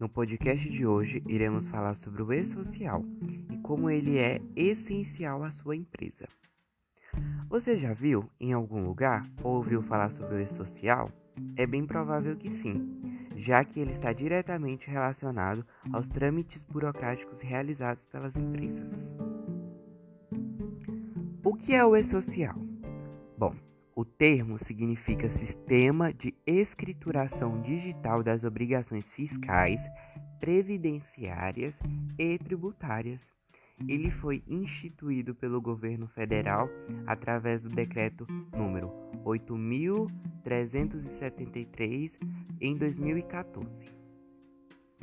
No podcast de hoje, iremos falar sobre o e-social e como ele é essencial à sua empresa. Você já viu em algum lugar ou ouviu falar sobre o e-social? É bem provável que sim, já que ele está diretamente relacionado aos trâmites burocráticos realizados pelas empresas. O que é o e-social? Bom, o termo significa Sistema de Escrituração Digital das Obrigações Fiscais, Previdenciárias e Tributárias. Ele foi instituído pelo governo federal através do decreto número 8373 em 2014.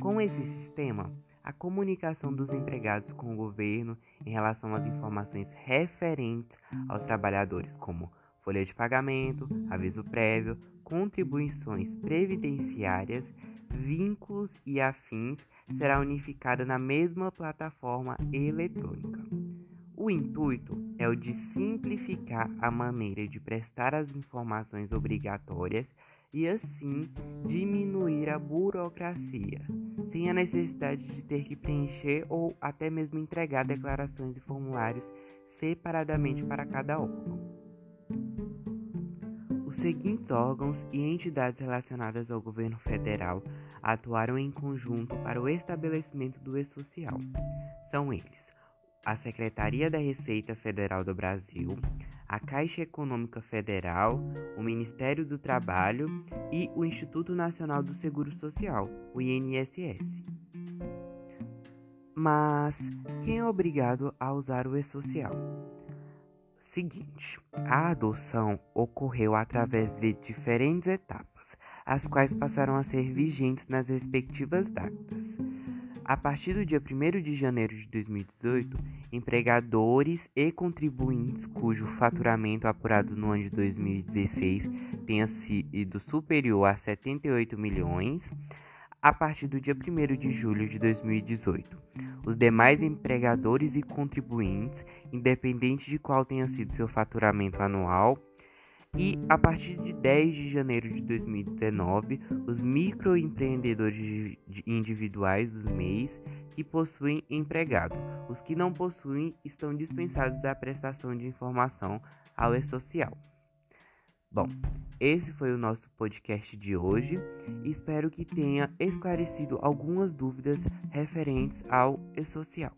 Com esse sistema, a comunicação dos empregados com o governo em relação às informações referentes aos trabalhadores, como folha de pagamento, aviso prévio, contribuições previdenciárias, vínculos e afins será unificada na mesma plataforma eletrônica. O intuito é o de simplificar a maneira de prestar as informações obrigatórias e assim diminuir a burocracia, sem a necessidade de ter que preencher ou até mesmo entregar declarações e formulários separadamente para cada órgão. Os seguintes órgãos e entidades relacionadas ao governo federal atuaram em conjunto para o estabelecimento do E-Social. São eles: a Secretaria da Receita Federal do Brasil, a Caixa Econômica Federal, o Ministério do Trabalho e o Instituto Nacional do Seguro Social, o INSS. Mas quem é obrigado a usar o E-Social? Seguinte, a adoção ocorreu através de diferentes etapas, as quais passaram a ser vigentes nas respectivas datas. A partir do dia 1 de janeiro de 2018, empregadores e contribuintes cujo faturamento apurado no ano de 2016 tenha sido superior a 78 milhões, a partir do dia 1 de julho de 2018. Os demais empregadores e contribuintes, independente de qual tenha sido seu faturamento anual, e a partir de 10 de janeiro de 2019, os microempreendedores individuais dos MEIs que possuem empregado. Os que não possuem estão dispensados da prestação de informação ao E-Social. Bom, esse foi o nosso podcast de hoje. Espero que tenha esclarecido algumas dúvidas referentes ao e-social.